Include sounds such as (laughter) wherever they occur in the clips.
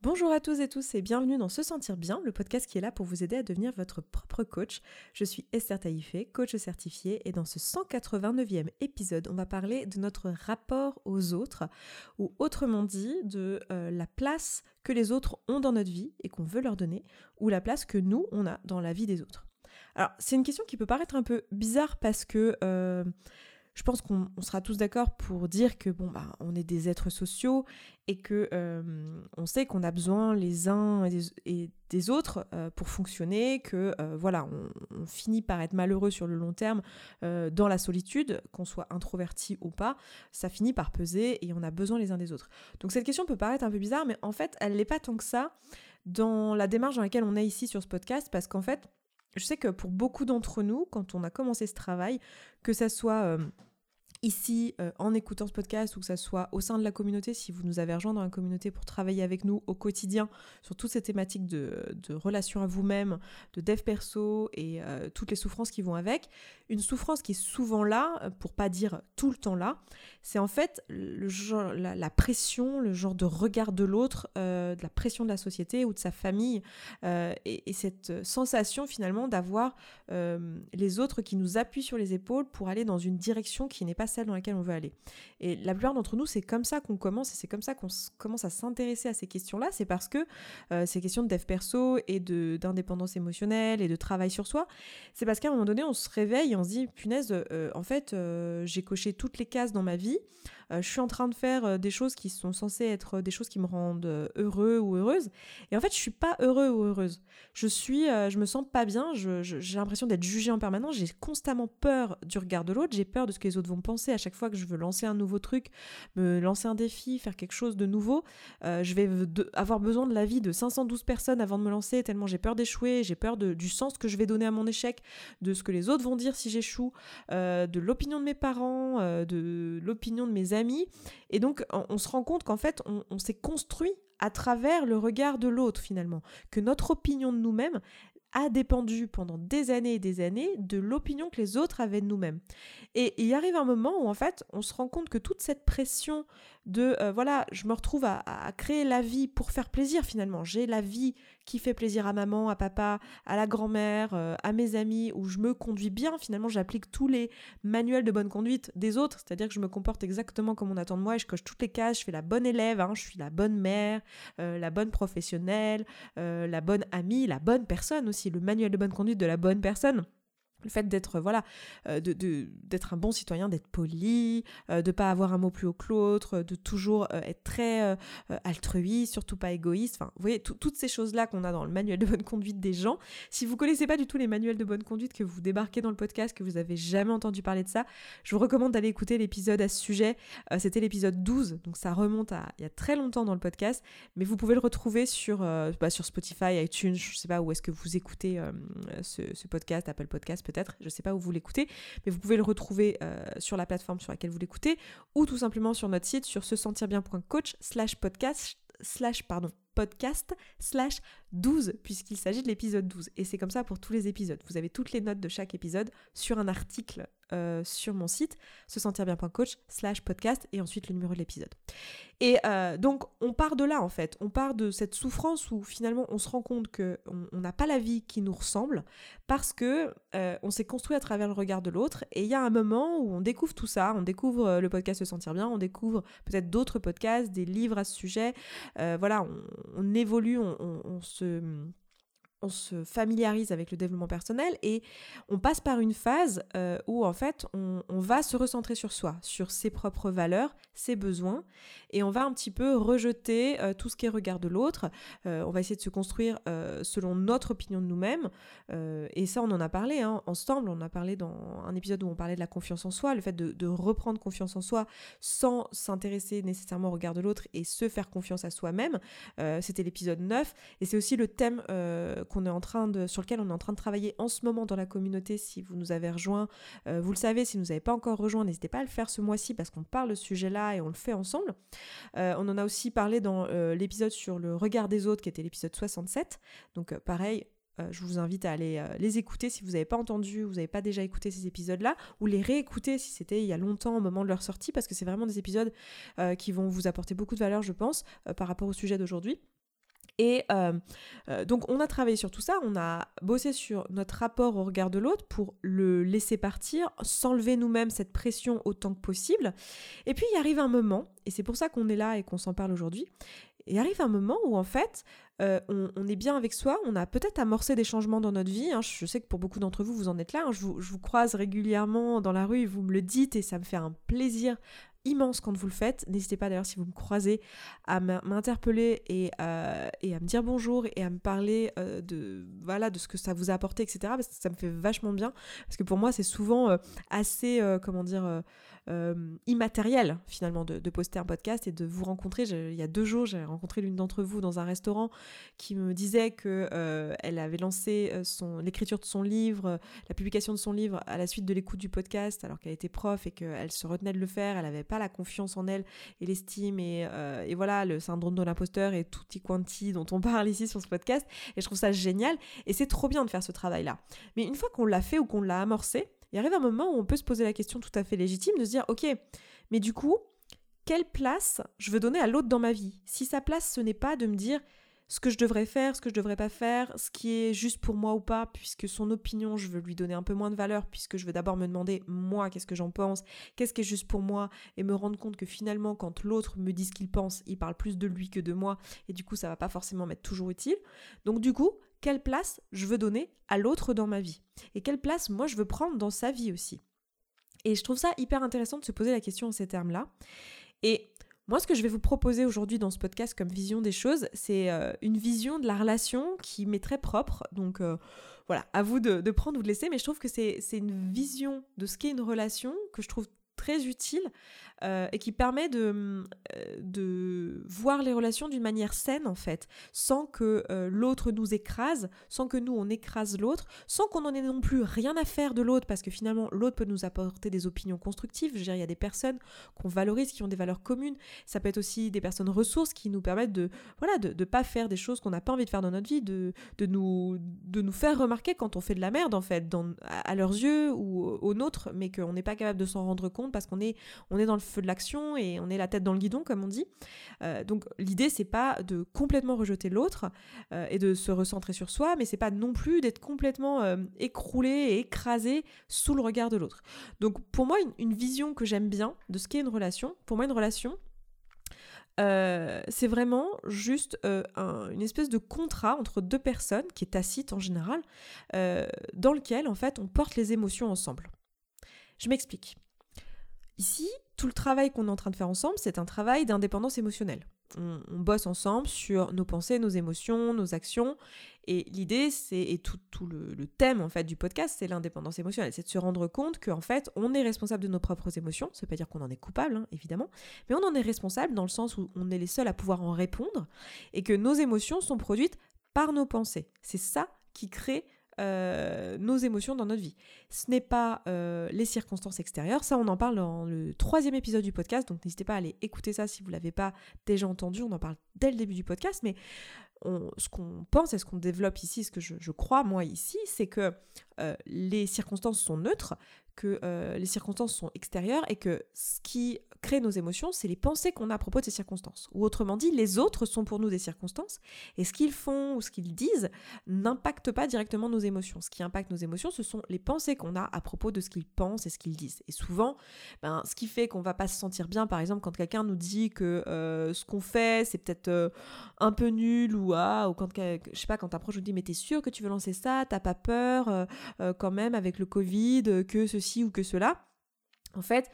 Bonjour à tous et tous et bienvenue dans Se Sentir Bien, le podcast qui est là pour vous aider à devenir votre propre coach. Je suis Esther Taïfé, coach certifiée, et dans ce 189e épisode, on va parler de notre rapport aux autres, ou autrement dit, de euh, la place que les autres ont dans notre vie et qu'on veut leur donner, ou la place que nous, on a dans la vie des autres. Alors, c'est une question qui peut paraître un peu bizarre parce que... Euh, je pense qu'on sera tous d'accord pour dire que bon bah on est des êtres sociaux et que euh, on sait qu'on a besoin les uns et des, autres euh, pour fonctionner, que euh, voilà on, finit par être malheureux sur le long terme dans la solitude, qu'on soit introverti ou pas, ça finit par peser et on a besoin les uns des autres. Donc cette question peut paraître un peu bizarre, mais en fait elle n'est pas tant que ça dans la démarche dans laquelle on est ici sur ce podcast, parce qu'en fait je sais que pour beaucoup d'entre nous, quand on a commencé ce travail, que ça soit ici euh, en écoutant ce podcast ou que ça soit au sein de la communauté, si vous nous avez rejoint dans la communauté pour travailler avec nous au quotidien sur toutes ces thématiques de, de relation à vous-même, de dev perso et euh, toutes les souffrances qui vont avec, une souffrance qui est souvent là, euh, pour pas dire tout le temps là, c'est en fait la, pression, le genre de regard de l'autre, de la pression de la société ou de sa famille et, cette sensation finalement d'avoir les autres qui nous appuient sur les épaules pour aller dans une direction qui n'est pas celle dans laquelle on veut aller. Et la plupart d'entre nous, c'est comme ça qu'on commence et c'est comme ça qu'on commence à s'intéresser à ces questions-là. C'est parce que euh, ces questions de dev perso et d'indépendance émotionnelle et de travail sur soi, c'est parce qu'à un moment donné, on se réveille et on se dit, punaise, euh, en fait, euh, j'ai coché toutes les cases dans ma vie. Je suis en train de faire des choses qui sont censées être des choses qui me rendent heureux ou heureuse. Et en fait, je suis pas heureux ou heureuse. Je suis, je me sens pas bien. J'ai l'impression d'être jugée en permanence. J'ai constamment peur du regard de l'autre. J'ai peur de ce que les autres vont penser à chaque fois que je veux lancer un nouveau truc, me lancer un défi, faire quelque chose de nouveau. Euh, je vais avoir besoin de l'avis de 512 personnes avant de me lancer, tellement j'ai peur d'échouer, j'ai peur du sens que je vais donner à mon échec, de ce que les autres vont dire si j'échoue, euh, de l'opinion de mes parents, euh, de l'opinion de mes amis. Et donc, on, se rend compte qu'en fait, on s'est construit à travers le regard de l'autre finalement, que notre opinion de nous-mêmes a dépendu pendant des années et des années de l'opinion que les autres avaient de nous-mêmes. Et il arrive un moment où en fait on se rend compte que toute cette pression de euh, voilà, je me retrouve à, créer la vie pour faire plaisir finalement. J'ai la vie qui fait plaisir à maman, à papa, à la grand-mère, euh, à mes amis, où je me conduis bien. Finalement, j'applique tous les manuels de bonne conduite des autres, c'est-à-dire que je me comporte exactement comme on attend de moi et je coche toutes les cases. Je fais la bonne élève, hein, je suis la bonne mère, euh, la bonne professionnelle, la bonne amie, la bonne personne aussi, le manuel de bonne conduite de la bonne personne le fait d'être voilà euh, de, d'être un bon citoyen d'être poli euh, de pas avoir un mot plus haut que l'autre de toujours euh, être très altruiste surtout pas égoïste. Enfin vous voyez toutes ces choses là qu'on a dans le manuel de bonne conduite des gens. Si vous connaissez pas du tout les manuels de bonne conduite que vous débarquez dans le podcast que vous avez jamais entendu parler de ça je vous recommande d'aller écouter l'épisode à ce sujet. C'était l'épisode 12 donc ça remonte à il y a très longtemps dans le podcast. Mais vous pouvez le retrouver sur bah, sur Spotify iTunes je sais pas où est-ce que vous écoutez ce, ce podcast Apple Podcast peut-être, je ne sais pas où vous l'écoutez, mais vous pouvez le retrouver euh, sur la plateforme sur laquelle vous l'écoutez, ou tout simplement sur notre site sur se sentir bien.coach slash podcast slash pardon podcast slash 12 puisqu'il s'agit de l'épisode 12 et c'est comme ça pour tous les épisodes. Vous avez toutes les notes de chaque épisode sur un article euh, sur mon site, se sentir bien.coach slash podcast et ensuite le numéro de l'épisode. Et euh, donc on part de là en fait, on part de cette souffrance où finalement on se rend compte que on n'a pas la vie qui nous ressemble parce que euh, on s'est construit à travers le regard de l'autre. Et il y a un moment où on découvre tout ça, on découvre le podcast se sentir bien, on découvre peut-être d'autres podcasts, des livres à ce sujet, voilà, on, évolue, on se on se familiarise avec le développement personnel et on passe par une phase euh, où en fait on, va se recentrer sur soi, sur ses propres valeurs, ses besoins et on va un petit peu rejeter euh, tout ce qui est regard de l'autre. Euh, on va essayer de se construire selon notre opinion de nous-mêmes et ça on en a parlé hein, ensemble. On a parlé dans un épisode où on parlait de la confiance en soi, le fait de, de reprendre confiance en soi sans s'intéresser nécessairement au regard de l'autre et se faire confiance à soi-même. C'était l'épisode 9 et c'est aussi le thème qu'on est en train sur lequel on est en train de travailler en ce moment dans la communauté. Si vous nous avez rejoint, euh, vous le savez. Si vous n'avez pas encore rejoint, n'hésitez pas à le faire ce mois-ci parce qu'on parle de ce sujet-là et on le fait ensemble. Euh, on en a aussi parlé dans euh, l'épisode sur le regard des autres, qui était l'épisode 67. Donc pareil, je vous invite à aller les écouter si vous n'avez pas entendu, vous n'avez pas déjà écouté ces épisodes-là, ou les réécouter si c'était il y a longtemps au moment de leur sortie, parce que c'est vraiment des épisodes qui vont vous apporter beaucoup de valeur, je pense, par rapport au sujet d'aujourd'hui. Et euh, euh, donc on a travaillé sur tout ça, on a bossé sur notre rapport au regard de l'autre pour le laisser partir, s'enlever nous-mêmes cette pression autant que possible. Et puis il arrive un moment, et c'est pour ça qu'on est là et qu'on s'en parle aujourd'hui, il arrive un moment où en fait euh, on, est bien avec soi, on a peut-être amorcé des changements dans notre vie. Hein. Je sais que pour beaucoup d'entre vous, vous en êtes là. Hein. Je, vous, croise régulièrement dans la rue vous me le dites et ça me fait un plaisir immense quand vous le faites. N'hésitez pas d'ailleurs si vous me croisez à m'interpeller et, euh, et, à me dire bonjour et à me parler euh, de, voilà, de ce que ça vous a apporté, etc. Parce que ça me fait vachement bien. Parce que pour moi, c'est souvent euh, assez, comment dire, immatériel finalement de, poster un podcast et de vous rencontrer. Il y a deux jours, j'ai rencontré l'une d'entre vous dans un restaurant qui me disait que elle avait lancé son l'écriture de son livre, la publication de son livre à la suite de l'écoute du podcast, alors qu'elle était prof et qu'elle se retenait de le faire. Elle avait pas la confiance en elle et l'estime et, euh, et, voilà le syndrome de l'imposteur et tutti quanti dont on parle ici sur ce podcast et je trouve ça génial et c'est trop bien de faire ce travail là mais une fois qu'on l'a fait ou qu'on l'a amorcé il arrive un moment où on peut se poser la question tout à fait légitime de se dire ok mais du coup quelle place je veux donner à l'autre dans ma vie? Si sa place ce n'est pas de me dire ce que je devrais faire, ce que je devrais pas faire, ce qui est juste pour moi ou pas, puisque son opinion, je veux lui donner un peu moins de valeur, puisque je veux d'abord me demander, moi, qu'est-ce que j'en pense, qu'est-ce qui est juste pour moi, et me rendre compte que finalement, quand l'autre me dit ce qu'il pense, il parle plus de lui que de moi, et du coup, ça va pas forcément m'être toujours utile. Donc, du coup, quelle place je veux donner à l'autre dans ma vie? Et quelle place, moi, je veux prendre dans sa vie aussi? Et je trouve ça hyper intéressant de se poser la question en ces termes-là. Et moi, ce que je vais vous proposer aujourd'hui dans ce podcast comme vision des choses, c'est euh, une vision de la relation qui m'est très propre. Donc euh, voilà, à vous de, de, prendre ou de laisser, mais je trouve que c'est une vision de ce qu'est une relation que je trouve utile euh, et qui permet de, euh, de voir les relations d'une manière saine en fait, sans que euh, l'autre nous écrase, sans que nous on écrase l'autre, sans qu'on en ait non plus rien à faire de l'autre parce que finalement l'autre peut nous apporter des opinions constructives. Je veux dire, il y a des personnes qu'on valorise, qui ont des valeurs communes. Ça peut être aussi des personnes ressources qui nous permettent de voilà de ne pas faire des choses qu'on n'a pas envie de faire dans notre vie, de, de, nous, de nous faire remarquer quand on fait de la merde en fait, dans, à, leurs yeux ou aux nôtres, mais qu'on n'est pas capable de s'en rendre compte parce qu'on est, on est dans le feu de l'action et on est la tête dans le guidon, comme on dit. Euh, donc l'idée, c'est pas de complètement rejeter l'autre euh, et de se recentrer sur soi, mais c'est pas non plus d'être complètement euh, écroulé et écrasé sous le regard de l'autre. Donc pour moi, une, vision que j'aime bien de ce qu'est une relation, pour moi, une relation, c'est vraiment juste une espèce de contrat entre deux personnes, qui est tacite en général, dans lequel en fait on porte les émotions ensemble. Je m'explique. Ici, tout le travail qu'on est en train de faire ensemble, c'est un travail d'indépendance émotionnelle. On, bosse ensemble sur nos pensées, nos émotions, nos actions. Et l'idée, c'est, et tout, le, thème en fait du podcast, c'est l'indépendance émotionnelle. C'est de se rendre compte qu'en fait, on est responsable de nos propres émotions. Ça veut pas dire qu'on en est coupable, hein, évidemment, mais on en est responsable dans le sens où on est les seuls à pouvoir en répondre et que nos émotions sont produites par nos pensées. C'est ça qui crée euh, nos émotions dans notre vie. Ce n'est pas euh, les circonstances extérieures, ça on en parle dans le troisième épisode du podcast, donc n'hésitez pas à aller écouter ça si vous ne l'avez pas déjà entendu, on en parle dès le début du podcast, mais ce qu'on pense et ce qu'on développe ici, ce que je, crois moi ici, c'est que euh, les circonstances sont neutres, que les circonstances sont extérieures et que ce qui crée nos émotions, c'est les pensées qu'on a à propos de ces circonstances. Ou autrement dit, les autres sont pour nous des circonstances, et ce qu'ils font ou ce qu'ils disent n'impacte pas directement nos émotions. Ce qui impacte nos émotions, ce sont les pensées qu'on a à propos de ce qu'ils pensent et ce qu'ils disent. Et souvent, ben, ce qui fait qu'on va pas se sentir bien, par exemple, quand quelqu'un nous dit que euh, ce qu'on fait, c'est peut-être euh, un peu nul, ou, ah, ou quand, je sais pas, quand un proche nous dit, mais t'es sûr que tu veux lancer ça, t'as pas peur euh, quand même avec le Covid, que ceci ou que cela. En fait,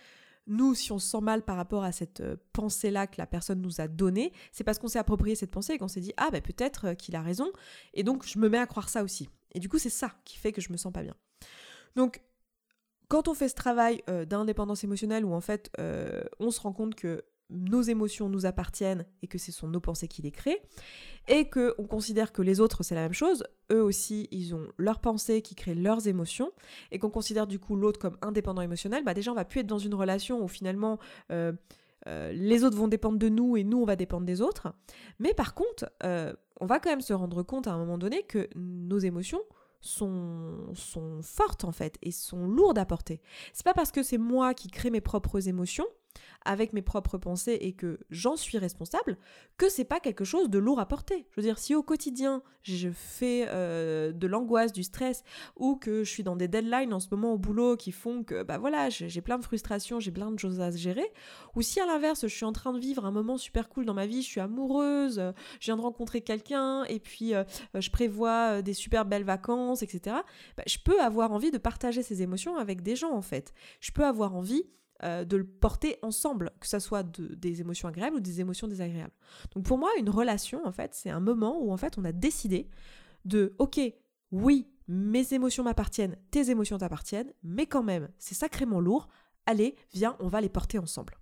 nous, si on se sent mal par rapport à cette euh, pensée-là que la personne nous a donnée, c'est parce qu'on s'est approprié cette pensée et qu'on s'est dit ah ben peut-être euh, qu'il a raison et donc je me mets à croire ça aussi. Et du coup, c'est ça qui fait que je me sens pas bien. Donc quand on fait ce travail euh, d'indépendance émotionnelle où en fait on se rend compte que nos émotions nous appartiennent et que ce sont nos pensées qui les créent, et qu'on considère que les autres c'est la même chose, eux aussi ils ont leurs pensées qui créent leurs émotions, et qu'on considère du coup l'autre comme indépendant émotionnel, bah déjà on va plus être dans une relation où finalement euh, euh, les autres vont dépendre de nous et nous on va dépendre des autres, mais par contre euh, on va quand même se rendre compte à un moment donné que nos émotions sont, sont fortes en fait et sont lourdes à porter. C'est pas parce que c'est moi qui crée mes propres émotions avec mes propres pensées et que j'en suis responsable, que c'est pas quelque chose de lourd à porter. Je veux dire, si au quotidien je fais euh, de l'angoisse, du stress, ou que je suis dans des deadlines en ce moment au boulot qui font que bah voilà, j'ai plein de frustrations, j'ai plein de choses à gérer, ou si à l'inverse je suis en train de vivre un moment super cool dans ma vie, je suis amoureuse, je viens de rencontrer quelqu'un et puis euh, je prévois des super belles vacances, etc. Bah, je peux avoir envie de partager ces émotions avec des gens en fait. Je peux avoir envie euh, de le porter ensemble, que ce soit des émotions agréables ou des émotions désagréables. Donc pour moi, une relation, en fait, c'est un moment où en fait on a décidé de, ok, oui, mes émotions m'appartiennent, tes émotions t'appartiennent, mais quand même, c'est sacrément lourd. Allez, viens, on va les porter ensemble.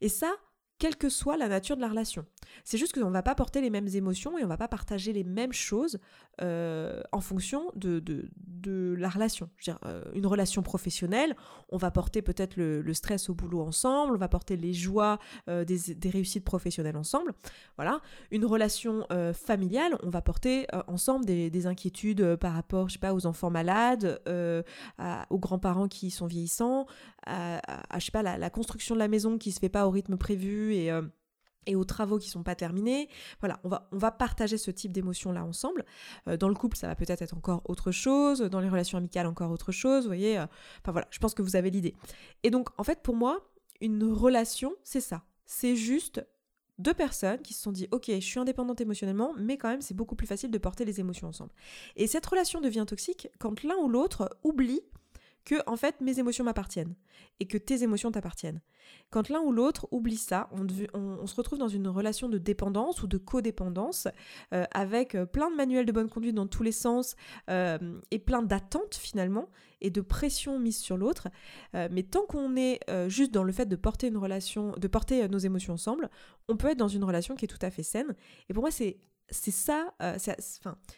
Et ça, quelle que soit la nature de la relation. C'est juste qu'on ne va pas porter les mêmes émotions et on ne va pas partager les mêmes choses euh, en fonction de, de, la relation. Euh, une relation professionnelle, on va porter peut-être le, stress au boulot ensemble, on va porter les joies euh, des, des, réussites professionnelles ensemble. Voilà. Une relation familiale, on va porter ensemble des, des, inquiétudes par rapport, je sais pas, aux enfants malades, aux grands-parents qui sont vieillissants, à, je sais pas, la, la, construction de la maison qui se fait pas au rythme prévu euh, et, aux travaux qui sont pas terminés. Voilà, on va, on va partager ce type d'émotions-là ensemble. Euh, dans le couple, ça va peut-être être encore autre chose. Dans les relations amicales, encore autre chose. Vous voyez, euh, voilà, je pense que vous avez l'idée. Et donc, en fait, pour moi, une relation, c'est ça. C'est juste deux personnes qui se sont dit ok je suis indépendante émotionnellement mais quand même c'est beaucoup plus facile de porter les émotions ensemble et cette relation devient toxique quand l'un ou l'autre oublie que en fait mes émotions m'appartiennent et que tes émotions t'appartiennent. Quand l'un ou l'autre oublie ça, on, se retrouve dans une relation de dépendance ou de codépendance euh, avec euh, plein de manuels de bonne conduite dans tous les sens euh, et plein d'attentes finalement et de pression mise sur l'autre. mais tant qu'on est juste dans le fait de porter une relation, de porter nos émotions ensemble, on peut être dans une relation qui est tout à fait saine. Et pour moi, c'est ça,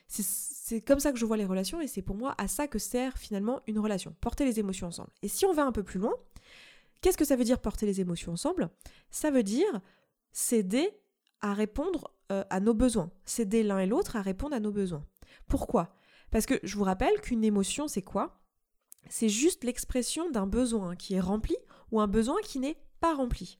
c'est comme ça que je vois les relations et c'est pour moi à ça que sert finalement une relation, porter les émotions ensemble. Et si on va un peu plus loin, qu'est-ce que ça veut dire porter les émotions ensemble? Ça veut dire s'aider à répondre euh, à nos besoins, s'aider l'un et l'autre à répondre à nos besoins. Pourquoi? Parce que je vous rappelle qu'une émotion, c'est quoi? C'est juste l'expression d'un besoin qui est rempli ou un besoin qui n'est pas rempli.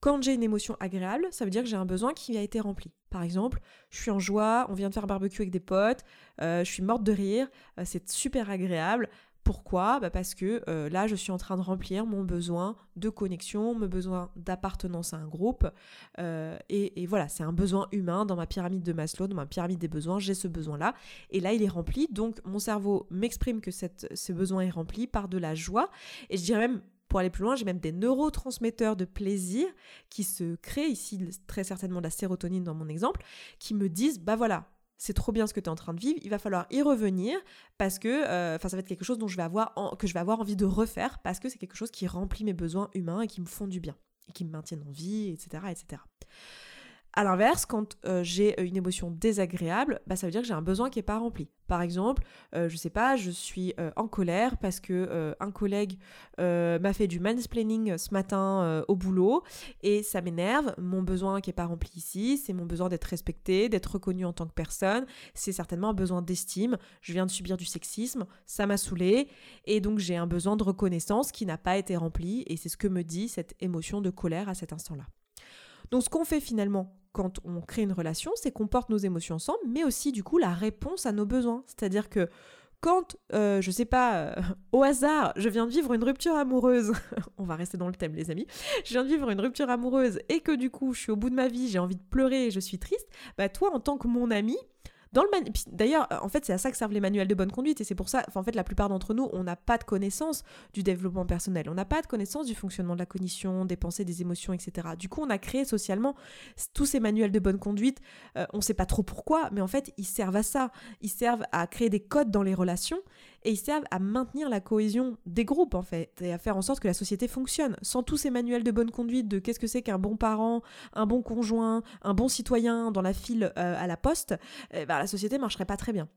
Quand j'ai une émotion agréable, ça veut dire que j'ai un besoin qui a été rempli. Par exemple, je suis en joie, on vient de faire barbecue avec des potes, euh, je suis morte de rire, euh, c'est super agréable. Pourquoi? Bah Parce que euh, là, je suis en train de remplir mon besoin de connexion, mon besoin d'appartenance à un groupe. Et, voilà, c'est un besoin humain dans ma pyramide de Maslow, dans ma pyramide des besoins, j'ai ce besoin-là. Et là, il est rempli. Donc, mon cerveau m'exprime que ce besoin est rempli par de la joie. Et je dirais même pour aller plus loin, j'ai même des neurotransmetteurs de plaisir qui se créent, ici très certainement de la sérotonine dans mon exemple, qui me disent, bah voilà, c'est trop bien ce que tu es en train de vivre, il va falloir y revenir parce que euh, ça va être quelque chose dont je vais avoir que je vais avoir envie de refaire parce que c'est quelque chose qui remplit mes besoins humains et qui me font du bien et qui me maintiennent en vie, etc. etc. À l'inverse, quand euh, j'ai euh, une émotion désagréable, bah, ça veut dire que j'ai un besoin qui n'est pas rempli. Par exemple, euh, je sais pas, je suis en colère parce que un collègue m'a fait du mansplaining ce matin au boulot et ça m'énerve. Mon besoin qui n'est pas rempli ici, c'est mon besoin d'être respecté, d'être reconnu en tant que personne. C'est certainement un besoin d'estime. Je viens de subir du sexisme, ça m'a saoulé et donc j'ai un besoin de reconnaissance qui n'a pas été rempli et c'est ce que me dit cette émotion de colère à cet instant-là. Donc ce qu'on fait finalement quand on crée une relation, c'est qu'on porte nos émotions ensemble, mais aussi du coup la réponse à nos besoins. C'est-à-dire que quand, euh, je sais pas, euh, au hasard, je viens de vivre une rupture amoureuse, (laughs) on va rester dans le thème les amis, je viens de vivre une rupture amoureuse et que du coup je suis au bout de ma vie, j'ai envie de pleurer et je suis triste, bah toi en tant que mon ami, D'ailleurs, euh, en fait, c'est à ça que servent les manuels de bonne conduite et c'est pour ça, en fait, la plupart d'entre nous, on n'a pas de connaissance du développement personnel, on n'a pas de connaissance du fonctionnement de la cognition, des pensées, des émotions, etc. Du coup, on a créé socialement tous ces manuels de bonne conduite. Euh, on ne sait pas trop pourquoi, mais en fait, ils servent à ça. Ils servent à créer des codes dans les relations et ils servent à maintenir la cohésion des groupes en fait et à faire en sorte que la société fonctionne. Sans tous ces manuels de bonne conduite de qu'est-ce que c'est qu'un bon parent, un bon conjoint, un bon citoyen dans la file euh, à la poste, eh ben, la société marcherait pas très bien.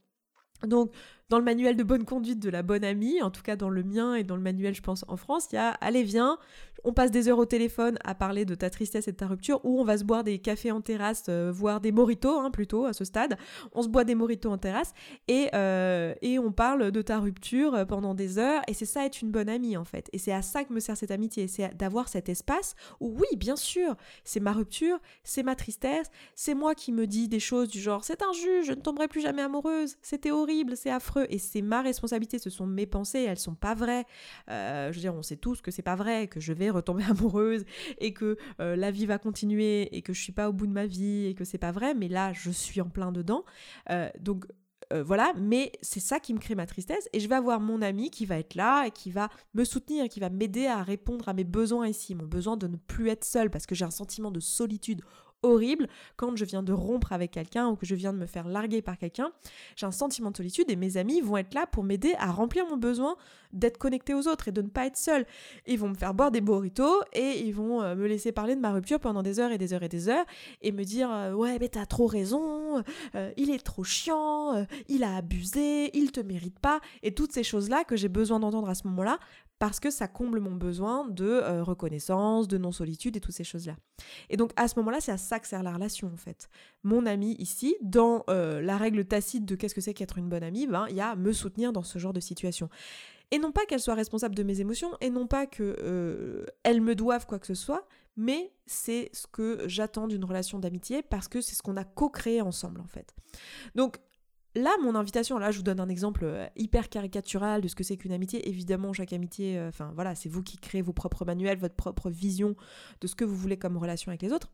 Donc, dans le manuel de bonne conduite de la bonne amie, en tout cas dans le mien et dans le manuel, je pense, en France, il y a Allez, viens, on passe des heures au téléphone à parler de ta tristesse et de ta rupture, ou on va se boire des cafés en terrasse, euh, voire des moritos, hein, plutôt, à ce stade. On se boit des moritos en terrasse et, euh, et on parle de ta rupture euh, pendant des heures, et c'est ça être une bonne amie, en fait. Et c'est à ça que me sert cette amitié, c'est d'avoir cet espace où, oui, bien sûr, c'est ma rupture, c'est ma tristesse, c'est moi qui me dis des choses du genre c'est injuste, je ne tomberai plus jamais amoureuse, c'était horrible, c'est affreux, et c'est ma responsabilité, ce sont mes pensées, elles sont pas vraies. je veux dire, on sait tous que c'est pas vrai, que je vais retomber (laughs) amoureuse et que euh, la vie va continuer et que je suis pas au bout de ma vie et que c'est pas vrai, mais là je suis en plein dedans. Euh, donc euh, voilà, mais c'est ça qui me crée ma tristesse et je vais avoir mon ami qui va être là et qui va me soutenir, qui va m'aider à répondre à mes besoins ici, mon besoin de ne plus être seule parce que j'ai un sentiment de solitude horrible quand je viens de rompre avec quelqu'un ou que je viens de me faire larguer par quelqu'un. J'ai un sentiment de solitude et mes amis vont être là pour m'aider à remplir mon besoin d'être connecté aux autres et de ne pas être seul. Ils vont me faire boire des burritos et ils vont euh, me laisser parler de ma rupture pendant des heures et des heures et des heures et me dire euh, ouais mais t'as trop raison, euh, il est trop chiant, il a abusé, il te mérite pas et toutes ces choses là que j'ai besoin d'entendre à ce moment-là parce que ça comble mon besoin de euh, reconnaissance, de non-solitude et toutes ces choses-là. Et donc à ce moment-là, c'est à ça que sert la relation en fait. Mon ami ici, dans euh, la règle tacite de qu'est-ce que c'est qu'être une bonne amie, ben, il y a me soutenir dans ce genre de situation. Et non pas qu'elle soit responsable de mes émotions, et non pas qu'elle euh, me doive quoi que ce soit, mais c'est ce que j'attends d'une relation d'amitié parce que c'est ce qu'on a co-créé ensemble en fait. Donc Là, mon invitation, là, je vous donne un exemple euh, hyper caricatural de ce que c'est qu'une amitié. Évidemment, chaque amitié, euh, enfin voilà, c'est vous qui créez vos propres manuels, votre propre vision de ce que vous voulez comme relation avec les autres.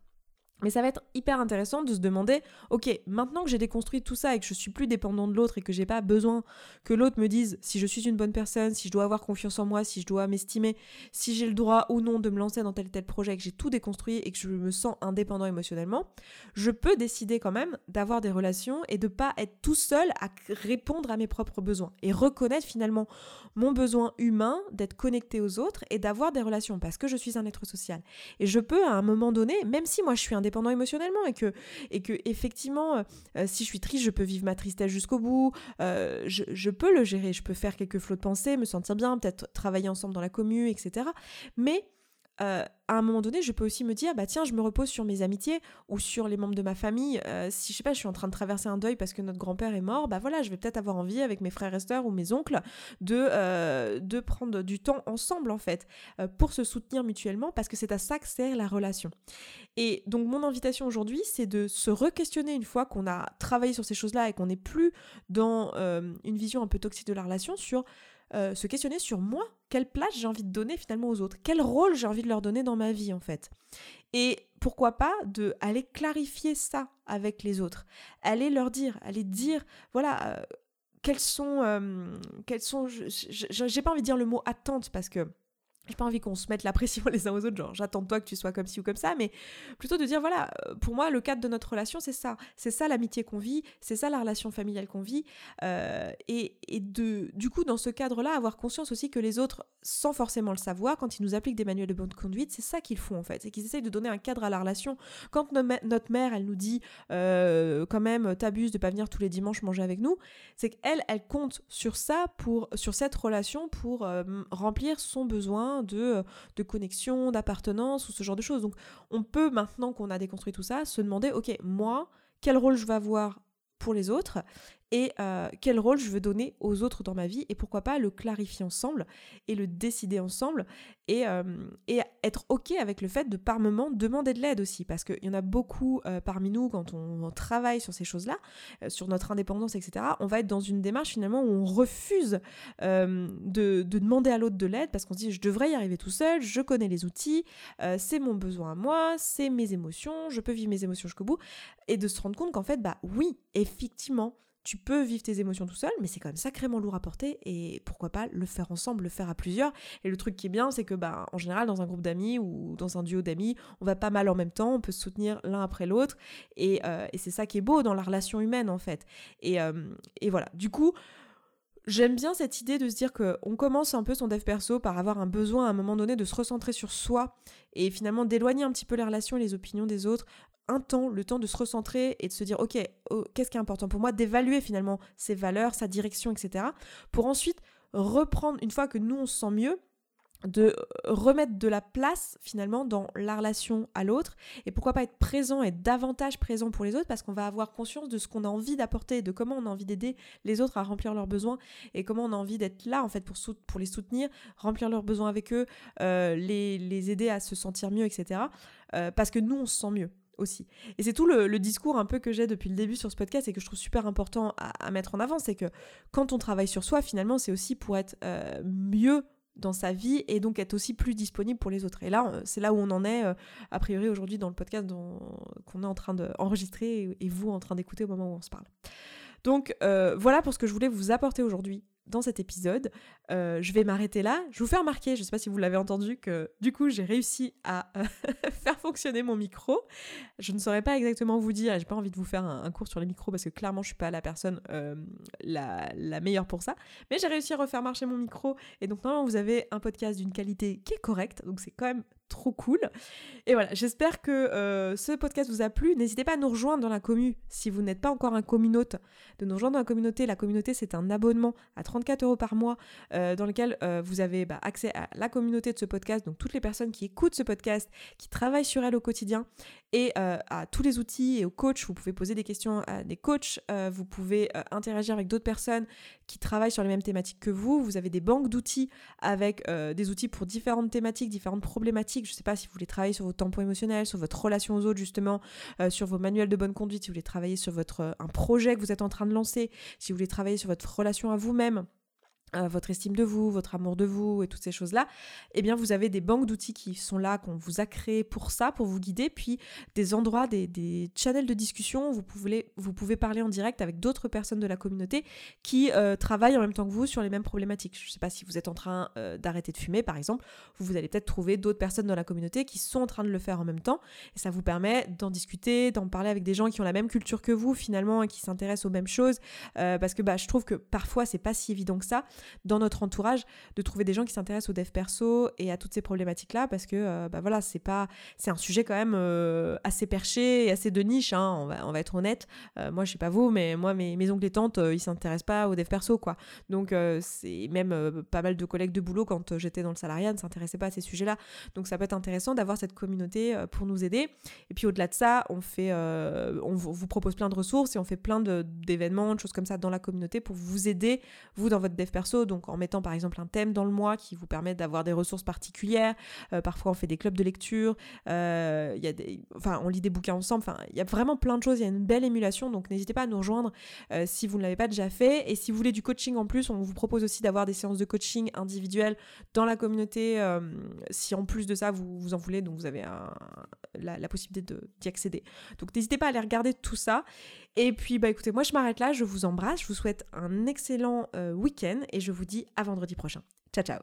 Mais ça va être hyper intéressant de se demander, ok, maintenant que j'ai déconstruit tout ça et que je suis plus dépendant de l'autre et que j'ai pas besoin que l'autre me dise si je suis une bonne personne, si je dois avoir confiance en moi, si je dois m'estimer, si j'ai le droit ou non de me lancer dans tel tel projet, que j'ai tout déconstruit et que je me sens indépendant émotionnellement, je peux décider quand même d'avoir des relations et de pas être tout seul à répondre à mes propres besoins et reconnaître finalement mon besoin humain d'être connecté aux autres et d'avoir des relations parce que je suis un être social. Et je peux à un moment donné, même si moi je suis un indépendant émotionnellement et que, et que effectivement, euh, si je suis triste, je peux vivre ma tristesse jusqu'au bout, euh, je, je, peux le gérer, je peux faire quelques flots de pensée, me sentir bien, peut-être travailler ensemble dans la commune, etc. Mais euh, à un moment donné, je peux aussi me dire, bah tiens, je me repose sur mes amitiés ou sur les membres de ma famille. Euh, si je sais pas, je suis en train de traverser un deuil parce que notre grand-père est mort, bah voilà, je vais peut-être avoir envie avec mes frères et sœurs ou mes oncles de, euh, de prendre du temps ensemble en fait pour se soutenir mutuellement parce que c'est à ça que sert la relation. Et donc mon invitation aujourd'hui, c'est de se re-questionner une fois qu'on a travaillé sur ces choses-là et qu'on n'est plus dans une vision un peu toxique de la relation sur se questionner sur moi, quelle place j'ai envie de donner finalement aux autres, quel rôle j'ai envie de leur donner dans ma vie en fait? Et pourquoi pas de aller clarifier ça avec les autres, aller leur dire, aller dire, voilà, euh, quels sont, euh, quels sont, j'ai pas envie de dire le mot attente parce que j'ai pas envie qu'on se mette la pression (laughs) les uns aux autres, genre j'attends de toi que tu sois comme ci ou comme ça, mais plutôt de dire voilà, euh, pour moi le cadre de notre relation c'est ça, c'est ça l'amitié qu'on vit, c'est ça la relation familiale qu'on vit, euh, et, et, de du coup dans ce cadre-là avoir conscience aussi que les autres, sans forcément le savoir, quand ils nous appliquent des manuels de bonne conduite, c'est ça qu'ils font en fait, c'est qu'ils essayent de donner un cadre à la relation. Quand notre mère elle nous dit euh, quand même t'abuses de pas venir tous les dimanches manger avec nous, c'est qu'elle elle compte sur ça pour sur cette relation pour remplir son besoin de, de connexion, d'appartenance ou ce genre de choses. Donc on peut, maintenant qu'on a déconstruit tout ça, se demander, ok, moi, quel rôle je vais avoir pour les autres et euh, quel rôle je veux donner aux autres dans ma vie et pourquoi pas le clarifier ensemble et le décider ensemble et, euh, et être ok avec le fait de par moment demander de l'aide aussi parce qu'il y en a beaucoup euh, parmi nous quand on, travaille sur ces choses-là, sur notre indépendance, etc. On va être dans une démarche finalement où on refuse de, de, demander à l'autre de l'aide parce qu'on se dit je devrais y arriver tout seul, je connais les outils, c'est mon besoin à moi, c'est mes émotions, je peux vivre mes émotions jusqu'au bout et de se rendre compte qu'en fait bah oui effectivement tu peux vivre tes émotions tout seul, mais c'est quand même sacrément lourd à porter et pourquoi pas le faire ensemble, le faire à plusieurs. Et le truc qui est bien, c'est que bah, en général, dans un groupe d'amis ou dans un duo d'amis, on va pas mal en même temps, on peut se soutenir l'un après l'autre et, euh, c'est ça qui est beau dans la relation humaine en fait. Et, euh, et voilà, du coup, J'aime bien cette idée de se dire qu'on commence un peu son dev perso par avoir un besoin à un moment donné de se recentrer sur soi et finalement d'éloigner un petit peu les relations et les opinions des autres un temps, le temps de se recentrer et de se dire, ok, oh, qu'est-ce qui est important pour moi, d'évaluer finalement ses valeurs, sa direction, etc. Pour ensuite reprendre, une fois que nous on se sent mieux, de remettre de la place finalement dans la relation à l'autre et pourquoi pas être présent et davantage présent pour les autres parce qu'on va avoir conscience de ce qu'on a envie d'apporter, de comment on a envie d'aider les autres à remplir leurs besoins et comment on a envie d'être là en fait pour, les soutenir, remplir leurs besoins avec eux, euh, les, les, aider à se sentir mieux, etc. Euh, parce que nous on se sent mieux Et c'est tout le, discours un peu que j'ai depuis le début sur ce podcast et que je trouve super important à, mettre en avant, c'est que quand on travaille sur soi, finalement, c'est aussi pour être euh, mieux dans sa vie et donc être aussi plus disponible pour les autres. Et là, c'est là où on en est, euh, a priori, aujourd'hui dans le podcast qu'on est en train d'enregistrer et vous en train d'écouter au moment où on se parle. Donc euh, voilà pour ce que je voulais vous apporter aujourd'hui dans cet épisode. Euh, je vais m'arrêter là. Je vous fais remarquer, je ne sais pas si vous l'avez entendu, que du coup j'ai réussi à euh, (laughs) faire fonctionner mon micro. Je ne saurais pas exactement vous dire, j'ai pas envie de vous faire un, cours sur les micros parce que clairement je suis pas la personne euh, la, la, meilleure pour ça. Mais j'ai réussi à refaire marcher mon micro et donc normalement vous avez un podcast d'une qualité qui est correcte, donc c'est quand même trop cool. Et voilà, j'espère que euh, ce podcast vous a plu. N'hésitez pas à nous rejoindre dans la commu si vous n'êtes pas encore un communaute, de nous rejoindre dans la communauté. La communauté, c'est un abonnement à 34 euros par mois euh, dans lequel euh, vous avez bah, accès à la communauté de ce podcast, donc toutes les personnes qui écoutent ce podcast, qui travaillent sur elle au quotidien et à tous les outils et aux coachs. Vous pouvez poser des questions à des coachs, vous pouvez interagir avec d'autres personnes qui travaillent sur les mêmes thématiques que vous. Vous avez des banques d'outils avec des outils pour différentes thématiques, différentes problématiques je ne sais pas si vous voulez travailler sur vos tampons émotionnels, sur votre relation aux autres justement, euh, sur vos manuels de bonne conduite, si vous voulez travailler sur votre euh, un projet que vous êtes en train de lancer, si vous voulez travailler sur votre relation à vous-même. Euh, votre estime de vous, votre amour de vous et toutes ces choses-là, eh bien vous avez des banques d'outils qui sont là, qu'on vous a créés pour ça, pour vous guider, puis des endroits, des, des channels de discussion où vous pouvez, vous pouvez parler en direct avec d'autres personnes de la communauté qui euh, travaillent en même temps que vous sur les mêmes problématiques. Je ne sais pas si vous êtes en train euh, d'arrêter de fumer par exemple, vous, allez peut-être trouver d'autres personnes dans la communauté qui sont en train de le faire en même temps, et ça vous permet d'en discuter, d'en parler avec des gens qui ont la même culture que vous finalement et qui s'intéressent aux mêmes choses, parce que bah, je trouve que parfois c'est pas si évident que ça dans notre entourage de trouver des gens qui s'intéressent au dev perso et à toutes ces problématiques là parce que euh, bah voilà c'est pas c'est un sujet quand même euh, assez perché et assez de niche hein, on, va, on va être honnête. Euh, moi je sais pas vous mais moi mes, mes oncles et tantes ils s'intéressent pas au dev perso quoi. Donc c'est même pas mal de collègues de boulot quand j'étais dans le salariat ne s'intéressaient pas à ces sujets là donc ça peut être intéressant d'avoir cette communauté pour nous aider. Et puis au-delà de ça on fait on vous propose plein de ressources et on fait plein d'événements de choses comme ça dans la communauté pour vous aider vous dans votre dev perso donc en mettant par exemple un thème dans le mois qui vous permet d'avoir des ressources particulières. Euh, parfois on fait des clubs de lecture, euh, y a enfin on lit des bouquins ensemble, enfin il y a vraiment plein de choses, il y a une belle émulation, donc n'hésitez pas à nous rejoindre euh, si vous ne l'avez pas déjà fait. Et si vous voulez du coaching en plus, on vous propose aussi d'avoir des séances de coaching individuelles dans la communauté, si en plus de ça vous, vous en voulez, donc vous avez la, la, possibilité d'y accéder. Donc n'hésitez pas à aller regarder tout ça. Et puis, bah écoutez, moi je m'arrête là, je vous embrasse, je vous souhaite un excellent euh, week-end et je vous dis à vendredi prochain. Ciao, ciao